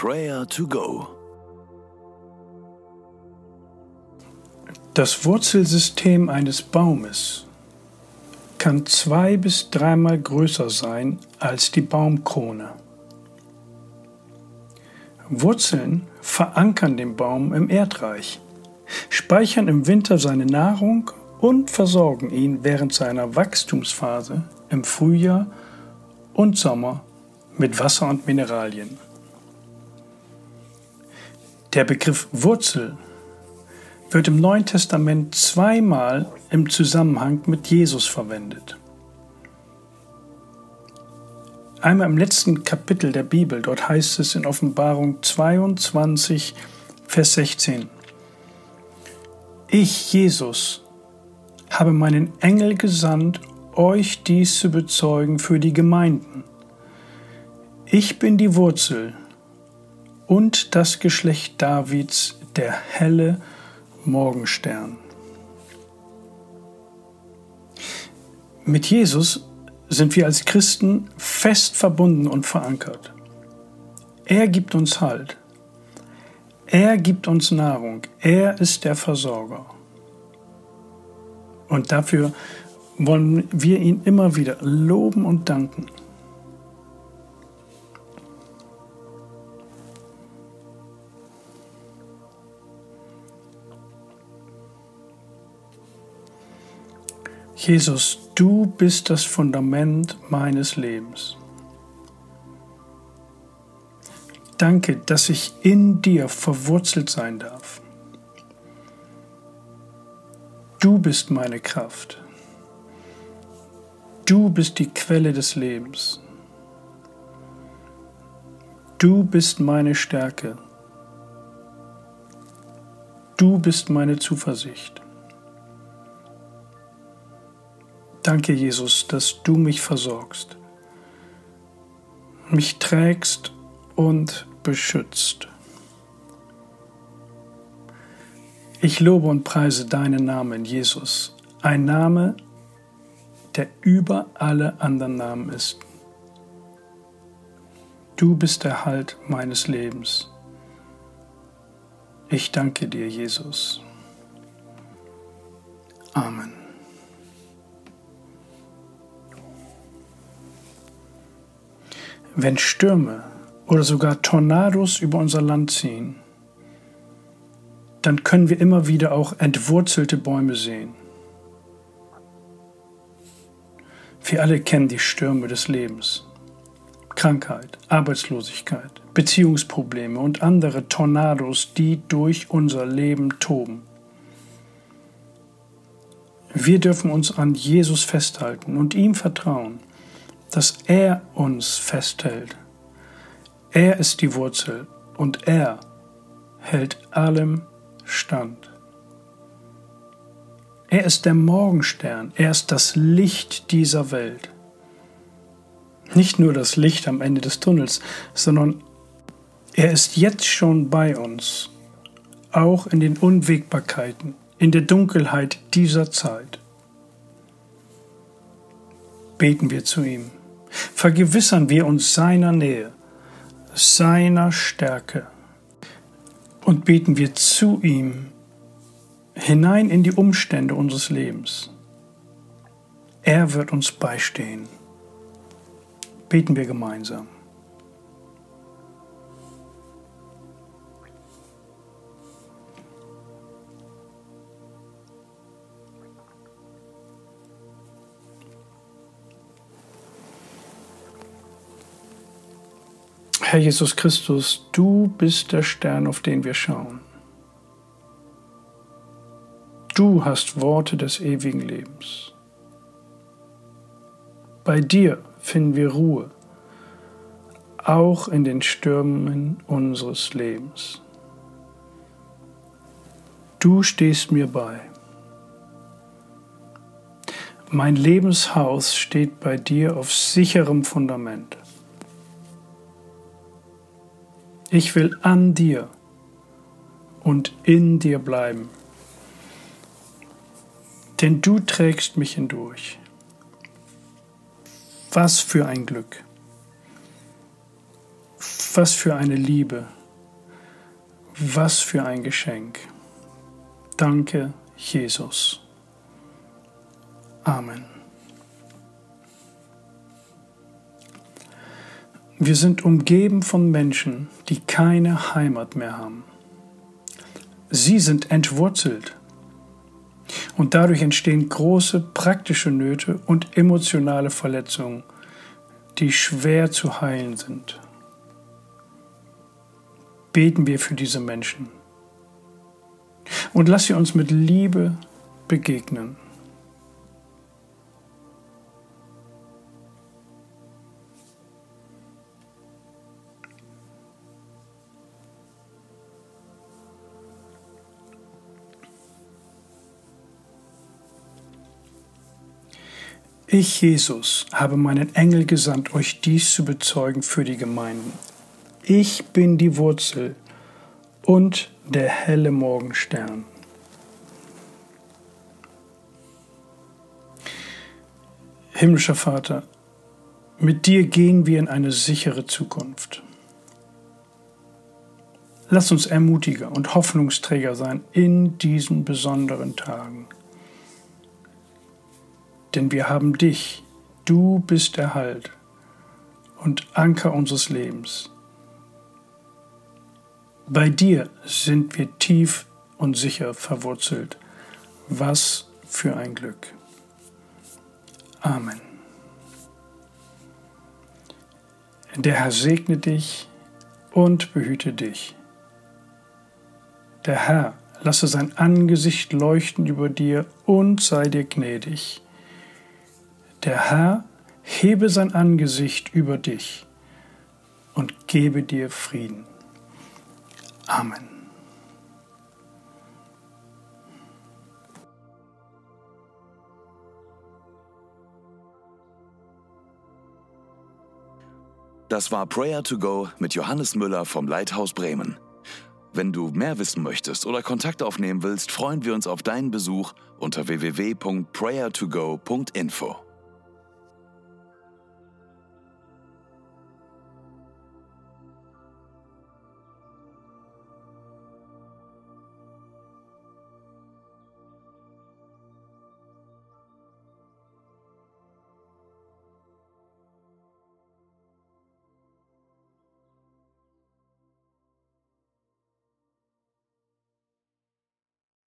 Prayer to Go. Das Wurzelsystem eines Baumes kann zwei bis dreimal größer sein als die Baumkrone. Wurzeln verankern den Baum im Erdreich, speichern im Winter seine Nahrung und versorgen ihn während seiner Wachstumsphase im Frühjahr und Sommer mit Wasser und Mineralien. Der Begriff Wurzel wird im Neuen Testament zweimal im Zusammenhang mit Jesus verwendet. Einmal im letzten Kapitel der Bibel, dort heißt es in Offenbarung 22, Vers 16, Ich, Jesus, habe meinen Engel gesandt, euch dies zu bezeugen für die Gemeinden. Ich bin die Wurzel und das Geschlecht Davids, der helle Morgenstern. Mit Jesus sind wir als Christen fest verbunden und verankert. Er gibt uns Halt. Er gibt uns Nahrung. Er ist der Versorger. Und dafür wollen wir ihn immer wieder loben und danken. Jesus, du bist das Fundament meines Lebens. Danke, dass ich in dir verwurzelt sein darf. Du bist meine Kraft. Du bist die Quelle des Lebens. Du bist meine Stärke. Du bist meine Zuversicht. Danke, Jesus, dass du mich versorgst, mich trägst und beschützt. Ich lobe und preise deinen Namen, Jesus, ein Name, der über alle anderen Namen ist. Du bist der Halt meines Lebens. Ich danke dir, Jesus. Amen. Wenn Stürme oder sogar Tornados über unser Land ziehen, dann können wir immer wieder auch entwurzelte Bäume sehen. Wir alle kennen die Stürme des Lebens. Krankheit, Arbeitslosigkeit, Beziehungsprobleme und andere Tornados, die durch unser Leben toben. Wir dürfen uns an Jesus festhalten und ihm vertrauen dass er uns festhält. Er ist die Wurzel und er hält allem stand. Er ist der Morgenstern, er ist das Licht dieser Welt. Nicht nur das Licht am Ende des Tunnels, sondern er ist jetzt schon bei uns, auch in den Unwägbarkeiten, in der Dunkelheit dieser Zeit. Beten wir zu ihm vergewissern wir uns seiner Nähe, seiner Stärke und beten wir zu ihm hinein in die Umstände unseres Lebens. Er wird uns beistehen. Beten wir gemeinsam. Herr Jesus Christus, du bist der Stern, auf den wir schauen. Du hast Worte des ewigen Lebens. Bei dir finden wir Ruhe, auch in den Stürmen unseres Lebens. Du stehst mir bei. Mein Lebenshaus steht bei dir auf sicherem Fundament. Ich will an dir und in dir bleiben, denn du trägst mich hindurch. Was für ein Glück. Was für eine Liebe. Was für ein Geschenk. Danke, Jesus. Amen. Wir sind umgeben von Menschen, die keine Heimat mehr haben. Sie sind entwurzelt. Und dadurch entstehen große praktische Nöte und emotionale Verletzungen, die schwer zu heilen sind. Beten wir für diese Menschen. Und lass sie uns mit Liebe begegnen. Ich, Jesus, habe meinen Engel gesandt, euch dies zu bezeugen für die Gemeinden. Ich bin die Wurzel und der helle Morgenstern. Himmlischer Vater, mit dir gehen wir in eine sichere Zukunft. Lass uns Ermutiger und Hoffnungsträger sein in diesen besonderen Tagen denn wir haben dich, du bist der Halt und Anker unseres Lebens. Bei dir sind wir tief und sicher verwurzelt. Was für ein Glück. Amen. Der Herr segne dich und behüte dich. Der Herr lasse sein Angesicht leuchten über dir und sei dir gnädig. Der Herr hebe sein Angesicht über dich und gebe dir Frieden. Amen. Das war Prayer to Go mit Johannes Müller vom Leithaus Bremen. Wenn du mehr wissen möchtest oder Kontakt aufnehmen willst, freuen wir uns auf deinen Besuch unter www.prayertogo.info.